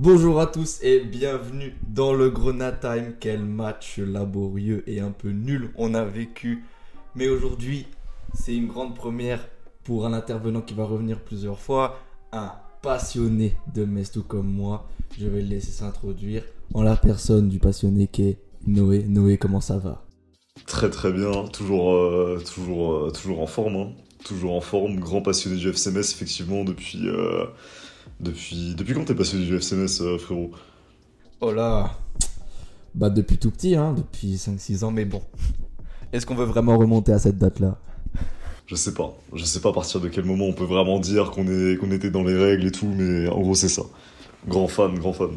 Bonjour à tous et bienvenue dans le Grenade Time. Quel match laborieux et un peu nul on a vécu. Mais aujourd'hui, c'est une grande première pour un intervenant qui va revenir plusieurs fois. Un passionné de Metz tout comme moi. Je vais le laisser s'introduire en la personne du passionné qui est Noé. Noé, comment ça va? Très très bien, toujours, euh, toujours, euh, toujours en forme. hein. Toujours en forme, grand passionné du FCMS effectivement depuis... euh, depuis, depuis quand t'es passionné du FCMS euh, frérot Oh là Bah depuis tout petit, hein, depuis 5-6 ans, mais bon. Est-ce qu'on veut vraiment remonter à cette date-là? Je sais pas, je sais pas à partir de quel moment on peut vraiment dire qu'on était dans les règles et tout, mais en gros c'est ça. Grand fan, grand fan.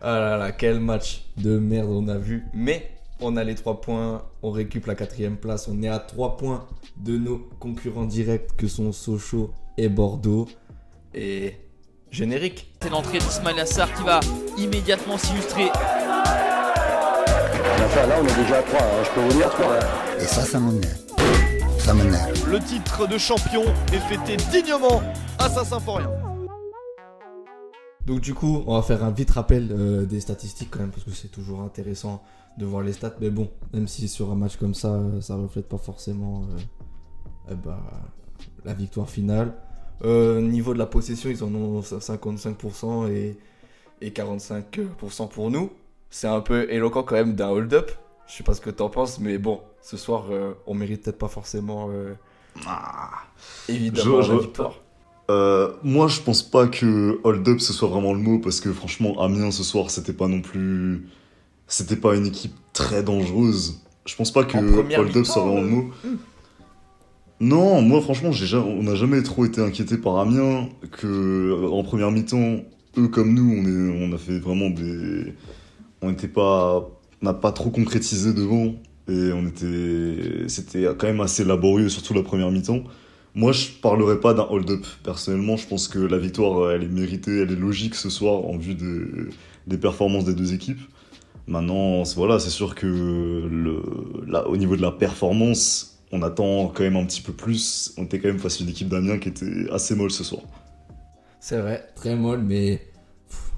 Ah là là, quel match de merde on a vu. Mais on a les 3 points, on récupère la quatrième place. On est à 3 points de nos concurrents directs que sont Sochaux et Bordeaux. Et générique. C'est l'entrée d'Ismail Assar qui va immédiatement s'illustrer. Enfin, là, on est déjà à 3, je peux vous dire 3. Et ça, ça m'énerve. Ça m'énerve. Le titre de champion est fêté dignement à Saint-Symphorien. Donc du coup, on va faire un vite rappel euh, des statistiques quand même parce que c'est toujours intéressant de voir les stats. Mais bon, même si sur un match comme ça, euh, ça reflète pas forcément euh, eh bah, la victoire finale. Euh, niveau de la possession, ils en ont 55% et, et 45% pour nous. C'est un peu éloquent quand même d'un hold-up. Je sais pas ce que t'en penses, mais bon, ce soir, euh, on mérite peut-être pas forcément euh, évidemment Je- la victoire. Euh, moi je pense pas que hold up ce soit vraiment le mot, parce que franchement Amiens ce soir c'était pas non plus... C'était pas une équipe très dangereuse. Je pense pas que En première hold up soit vraiment le euh, mot. Non, moi franchement, on n'a jamais trop été inquiété par Amiens. Que en première mi-temps, eux comme nous, on, a fait vraiment des, on n'était pas, n'a pas trop concrétisé devant et on était, c'était quand même assez laborieux, surtout la première mi-temps. Moi, je parlerai pas d'un hold-up. Personnellement, je pense que la victoire, elle est méritée, elle est logique ce soir en vue de- des performances des deux équipes. Maintenant, voilà, c'est sûr que le, là, au niveau de la performance, on attend quand même un petit peu plus. On était quand même face à une équipe d'Amiens qui était assez molle ce soir. C'est vrai, très molle, mais pff,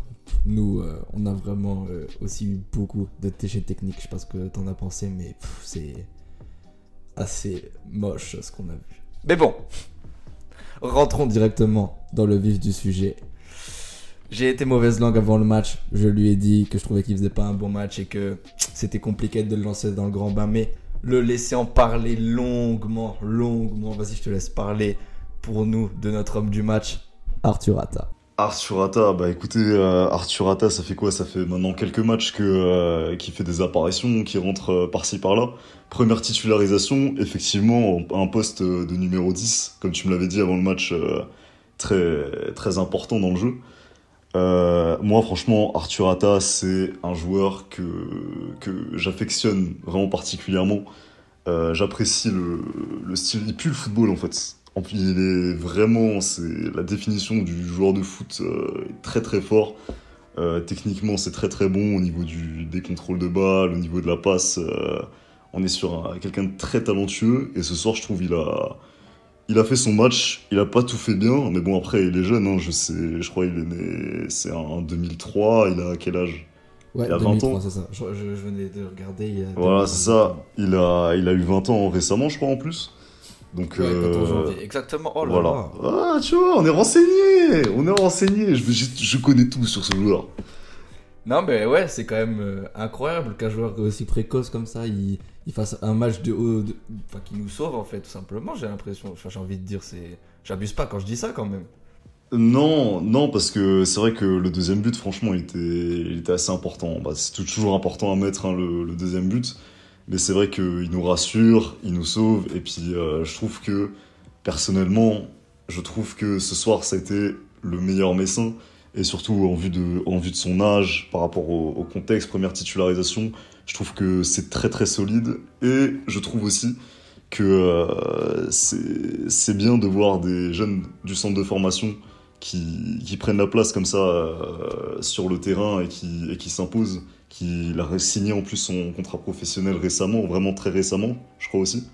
nous, euh, on a vraiment euh, aussi eu beaucoup de TG techniques. Je sais pas ce que t'en as pensé, mais c'est assez moche ce qu'on a vu. Mais bon, rentrons directement dans le vif du sujet. J'ai été mauvaise langue avant le match. Je lui ai dit que je trouvais qu'il faisait pas un bon match et que c'était compliqué de le lancer dans le grand bain, mais le laisser en parler longuement, longuement. Vas-y, je te laisse parler pour nous de notre homme du match, Arthur Atta. Arthur bah écoutez, euh, Arthur ça fait quoi? Ça fait maintenant quelques matchs que euh, qui fait des apparitions, qui rentre euh, par-ci par-là. Première titularisation, effectivement, un poste euh, de numéro 10, comme tu me l'avais dit avant le match, euh, très très important dans le jeu. Euh, moi, franchement, Arthur Atta, c'est un joueur que que j'affectionne vraiment particulièrement. Euh, J'apprécie le, le style, il pue le football en fait. En plus, il est vraiment, c'est la définition du joueur de foot euh, très très fort. Euh, techniquement, c'est très très bon au niveau du, des contrôles de balle, au niveau de la passe. on est sur un- quelqu'un de très talentueux et ce soir, je trouve, il a, il a fait son match. Il a pas tout fait bien, mais bon, après, il est jeune. Hein, je sais, je crois, il est né, c'est en 2003. Il a quel âge? Ouais, Il a 20 2003, ans. ça. Je, je- je venais de regarder. Il y a Voilà, 2000. c'est ça. Il a, il a eu 20 ans récemment, je crois, en plus. Donc, Ouais, 14 euh. Exactement. Oh là voilà. là. Ah, tu vois, on est renseigné. On est renseigné. Je, je, je connais tout sur ce joueur. Non, mais ouais, c'est quand même euh, incroyable qu'un joueur aussi précoce comme ça, il, fasse un match de haut. de- Enfin, qui nous sauve en fait, tout simplement, j'ai l'impression. J'ai envie de dire, c'est. J'abuse pas quand je dis ça quand même. Non, non, parce que c'est vrai que le deuxième but, franchement, il était, assez important. Bah, c'est toujours important à mettre hein, le, deuxième but, mais c'est vrai qu'il nous rassure, il nous sauve, et puis euh, je trouve que personnellement, je trouve que ce soir, été le meilleur Messin, et surtout en vue de, en vue de son âge, par rapport au, contexte, première titularisation, je trouve que c'est très très solide, et je trouve aussi que euh, c'est c'est bien de voir des jeunes du centre de formation qui, qui prennent la place comme ça euh, sur le terrain et qui, et qui s'imposent, qui a signé en plus son contrat professionnel récemment, vraiment très récemment, je crois aussi.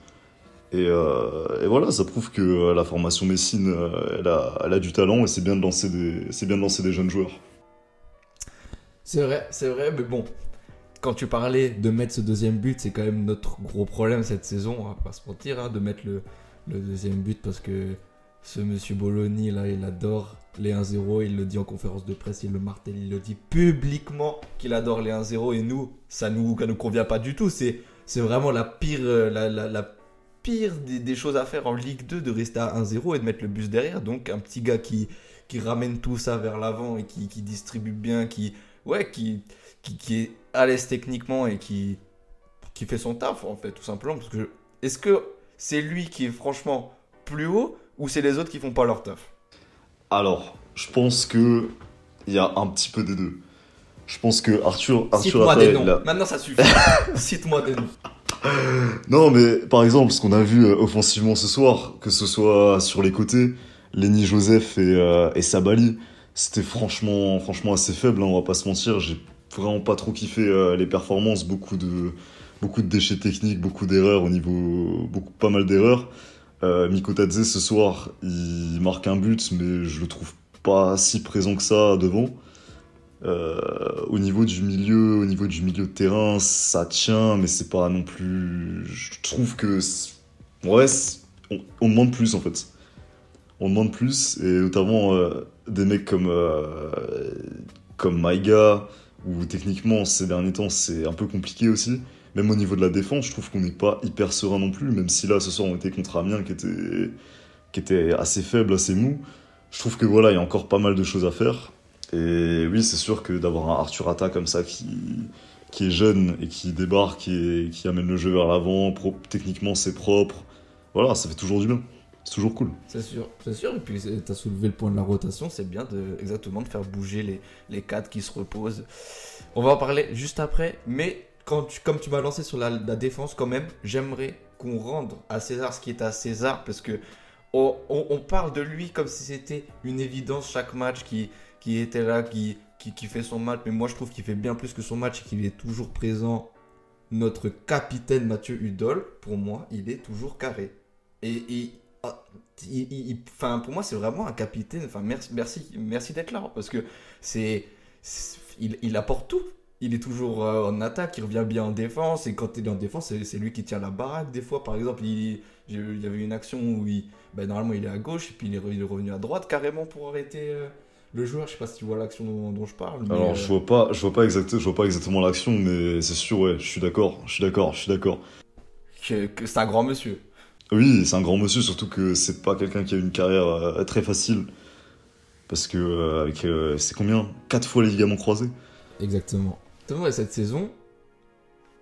Et, euh, et voilà, ça prouve que euh, la formation Messine, euh, elle, a, du talent et c'est bien de lancer des, bien de lancer des jeunes joueurs. C'est vrai, c'est vrai, mais bon. Quand tu parlais de mettre ce deuxième but, c'est quand même notre gros problème cette saison, on va pas se mentir, hein, de mettre le, deuxième but parce que ce monsieur Bologna là, il adore les 1-0, il le dit en conférence de presse, il le martèle, il le dit publiquement qu'il adore les 1-0 et nous, ça nous, ça nous convient pas du tout. C'est, c'est vraiment la pire, la pire des, des choses à faire en Ligue 2 de rester à 1-0 et de mettre le bus derrière. Donc un petit gars qui, qui ramène tout ça vers l'avant et qui, qui distribue bien, qui, ouais, qui, qui, qui est à l'aise techniquement et qui, qui fait son taf en fait, tout simplement. Parce que est-ce que c'est lui qui est franchement plus haut ou c'est les autres qui font pas leur taf? Alors, je pense que il y a un petit peu des deux. Je pense que Arthur, Arthur Cite-moi des noms. a- Maintenant, ça suffit. Cite-moi des noms. Non, mais par exemple, ce qu'on a vu euh, offensivement ce soir, que ce soit sur les côtés, Lenny Joseph et, euh, et Sabali, c'était franchement, franchement assez faible, hein, on va pas se mentir. J'ai vraiment pas trop kiffé euh, les performances, beaucoup de, beaucoup de déchets techniques, beaucoup d'erreurs au niveau, beaucoup, pas mal d'erreurs. Euh, Miko Tadze ce soir, il marque un but, mais je le trouve pas si présent que ça devant. Euh, au niveau du milieu, au niveau du milieu de terrain, ça tient, mais c'est pas non plus. Je trouve que ouais, on demande plus en fait. On demande plus et notamment euh, des mecs comme euh, comme Maïga où techniquement ces derniers temps c'est un peu compliqué aussi. Même au niveau de la défense, je trouve qu'on n'est pas hyper serein non plus. Même si là ce soir on était contre Amiens qui était qui était assez faible, assez mou. Je trouve que voilà, il y a encore pas mal de choses à faire. Et oui, c'est sûr que d'avoir un Arthur Atta comme ça qui, qui est jeune et qui débarque et qui amène le jeu vers l'avant, techniquement c'est propre, voilà, ça fait toujours du bien. C'est toujours cool. C'est sûr, c'est sûr. Et puis, tu as soulevé le point de la rotation. C'est bien de, exactement de faire bouger les, les cadres qui se reposent. On va en parler juste après. Mais quand comme tu m'as lancé sur la, défense, quand même, j'aimerais qu'on rende à César ce qui est à César. Parce que on, on- on parle de lui comme si c'était une évidence chaque match qui, qui était là, qui, qui, qui fait son match. Mais moi, je trouve qu'il fait bien plus que son match et qu'il est toujours présent. Notre capitaine Mathieu Hudol, pour moi, il est toujours carré. Et, et ah, il- pour moi, c'est vraiment un capitaine. Enfin, merci, merci, merci d'être là. Parce que c'est, il, apporte tout. Il est toujours euh, en attaque, il revient bien en défense. Et quand il est en défense, c'est, lui qui tient la baraque. Des fois, par exemple, il, y avait une action où il, ben, normalement il est à gauche et puis il est, re- il est revenu à droite carrément pour arrêter euh, le joueur. Je sais pas si tu vois l'action dont, dont je parle. mais, Alors euh, je vois pas, je vois pas exactement, je vois pas exactement l'action, mais c'est sûr, ouais, je suis d'accord, je suis d'accord, je suis d'accord. que, que c'est un grand monsieur. Oui, c'est un grand monsieur, surtout que c'est pas quelqu'un qui a une carrière euh, très facile. Parce que euh, avec euh, c'est combien? Quatre fois les ligaments croisés. Exactement. Exactement, et cette saison,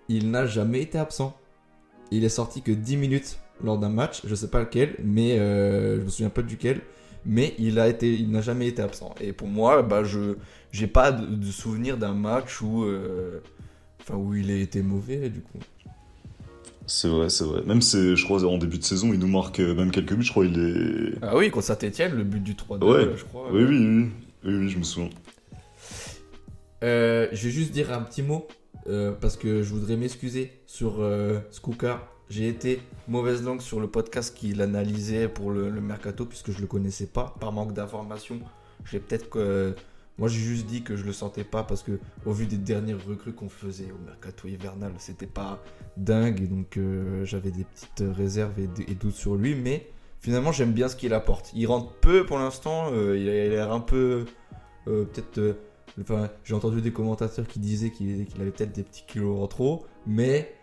il n'a jamais été absent. Il est sorti que 10 minutes lors d'un match, je sais pas lequel, mais euh, je me souviens pas duquel, mais il a été, il n'a jamais été absent. Et pour moi, bah je, j'ai pas de, de souvenir d'un match où, euh, enfin où il a été mauvais du coup. C'est vrai, c'est vrai. Même c'est, je crois, en début de saison, il nous marque euh, même quelques buts. Je crois, il est. Ah oui, contre Saint-Etienne, le but du 3-2, Ouais. je crois. Oui, oui, oui, oui, oui, je me souviens. Euh, je vais juste dire un petit mot euh, parce que je voudrais m'excuser sur euh. J'ai été mauvaise langue sur le podcast qu'il analysait pour le, mercato puisque je le connaissais pas par manque d'informations. J'ai peut-être que moi j'ai juste dit que je le sentais pas parce que au vu des dernières recrues qu'on faisait au mercato hivernal, c'était pas dingue et donc euh, j'avais des petites réserves et, et doutes sur lui. Mais finalement j'aime bien ce qu'il apporte. Il rentre peu pour l'instant. euh, il a l'air un peu euh, peut-être euh, Enfin, j'ai entendu des commentateurs qui disaient qu'il qu'il avait peut-être des petits kilos en trop, mais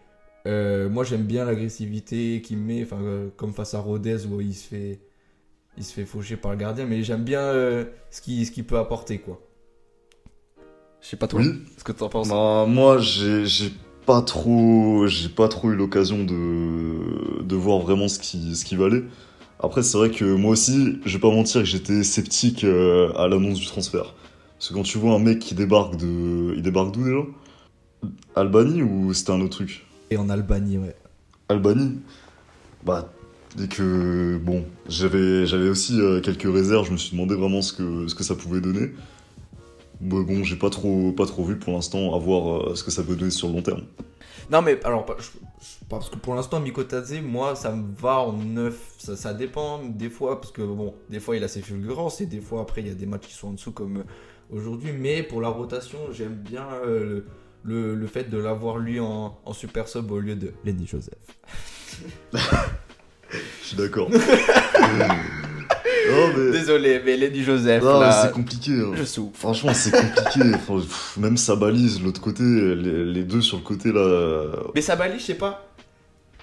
euh, moi j'aime bien l'agressivité qu'il met, enfin, euh, comme face à Rodez où il se fait, il se fait faucher par le gardien, mais j'aime bien euh, ce qu'il ce qu'il peut apporter, quoi. Je sais pas toi, Oui. ce que t'en penses. Bah, moi, j'ai j'ai pas trop, j'ai pas trop eu l'occasion de, de voir vraiment ce qui, ce qui valait. Après, c'est vrai que moi aussi, je vais pas mentir que j'étais sceptique euh, à l'annonce du transfert. Parce que quand tu vois un mec qui débarque de, il débarque d'où déjà? Albanie ou c'était un autre truc? Et en Albanie, ouais. Albanie Bah, dès que bon, j'avais j'avais aussi euh, quelques réserves. Je me suis demandé vraiment ce que ce que ça pouvait donner. Mais bon, j'ai pas trop pas trop vu pour l'instant à voir euh, ce que ça peut donner sur le long terme. Non, mais alors, pas- je- je- parce que pour l'instant, Mikotadze, moi, ça me va en neuf. Ça, ça dépend des fois, parce que bon, des fois, il a ses fulgurances, et des fois, après, il y a des matchs qui sont en dessous, comme aujourd'hui. Mais pour la rotation, j'aime bien euh, le, le, fait de l'avoir lui en, en super sub au lieu de Lenny Joseph. Je suis d'accord. Mais... Désolé, mais Lenny Joseph, là, c'est compliqué. hein. je souffre. Franchement, c'est compliqué. Enfin, pff, même sa balise, l'autre côté, les, les deux sur le côté là. euh, Mais Sabali, je sais pas.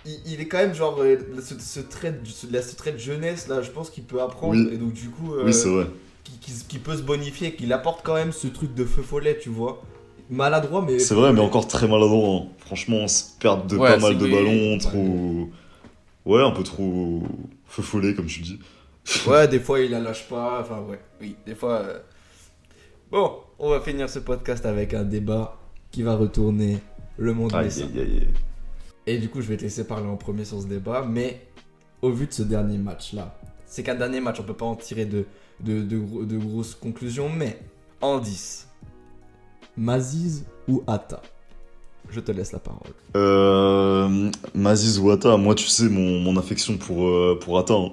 Il, il est quand même genre euh, ce, ce trait de, ce, ce trait de jeunesse là, je pense qu'il peut apprendre Oui. et donc du coup euh, Oui, c'est vrai. Qui, qui- qui peut se bonifier, qu'il apporte quand même ce truc de feu follet, tu vois. Maladroit mais C'est vrai, mais encore très maladroit. hein. Franchement, on se perd de Ouais, pas mal de ballons, trop. Ouais, un peu trop feu follet, comme tu dis. Ouais, des fois il la lâche pas, enfin ouais. Oui, des fois euh. Bon, on va finir ce podcast avec un débat qui va retourner le monde Aïe, aïe, aïe. Et du coup, je vais te laisser parler en premier sur ce débat, mais au vu de ce dernier match-là, c'est qu'un dernier match, on peut pas en tirer de, de, de gros- de grosses conclusions, mais en 10, Maziz ou Atta? Je te laisse la parole. Euh, Maziz ou Atta, moi, tu sais, mon, mon affection pour, euh, pour Atta. hein.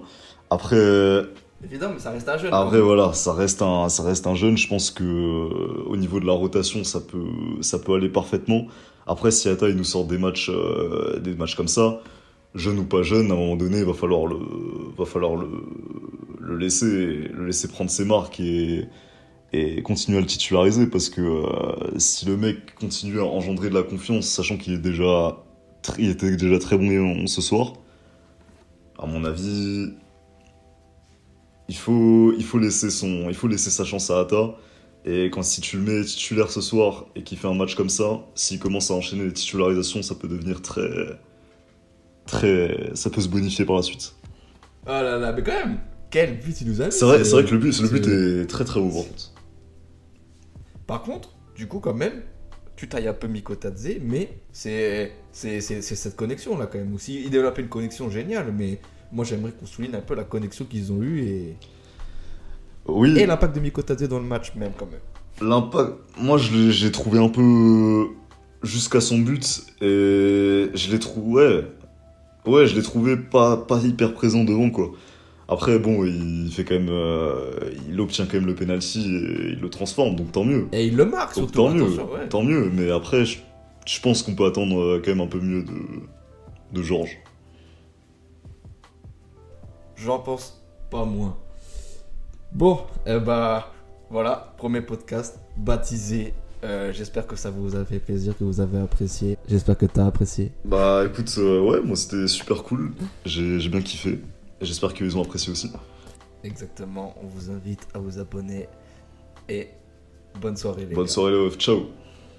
Après, euh, Évidemment, mais ça reste un jeune. après voilà, ça reste, un, ça reste un jeune. Je pense que euh, au niveau de la rotation, ça peut, ça peut aller parfaitement. Après, si Atta il nous sort des matchs, euh, des matchs comme ça, jeune ou pas jeune, à un moment donné, il va falloir le, va falloir le, le laisser, le laisser prendre ses marques et, et continuer à le titulariser parce que euh, si le mec continue à engendrer de la confiance, sachant qu'il est déjà, il était déjà très bon ce soir, à mon avis, il faut, il faut laisser son, il faut laisser sa chance à Atta. Et quand si tu le mets titulaire ce soir et qu'il fait un match comme ça, s'il commence à enchaîner les titularisations, ça peut devenir très, très, ça peut se bonifier par la suite. Oh là là, mais quand même, quel but il nous a C'est vrai, ce- c'est vrai que le but, le but est très très haut par contre. Du coup, quand même, tu tailles un peu Mikotadze, mais c'est cette connexion là quand même. Aussi, il développe une connexion géniale, mais moi j'aimerais qu'on souligne un peu la connexion qu'ils ont eue et, Oui, et l'impact de Mikotadze dans le match même quand même. l'impact, moi je l'ai- j'ai trouvé un peu jusqu'à son but et je l'ai trouvé, ouais, ouais, je l'ai trouvé pas, pas hyper présent devant quoi. Après bon, il fait quand même, euh, il obtient quand même le penalty et il le transforme, donc tant mieux. Et il le marque surtout. tant mieux, ouais. tant mieux. Mais après, je, je pense qu'on peut attendre euh, quand même un peu mieux de, de Georges. J'en pense pas moins. Bon, eh bah voilà, premier podcast baptisé. Euh, J'espère que ça vous a fait plaisir, que vous avez apprécié. J'espère que t'as apprécié. Bah écoute, euh, ouais, moi c'était super cool. J'ai bien kiffé. J'espère qu'ils ont apprécié aussi. Exactement, on vous invite à vous abonner et bonne soirée les Bonne gars. soirée, les refs. Ciao.